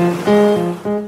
Música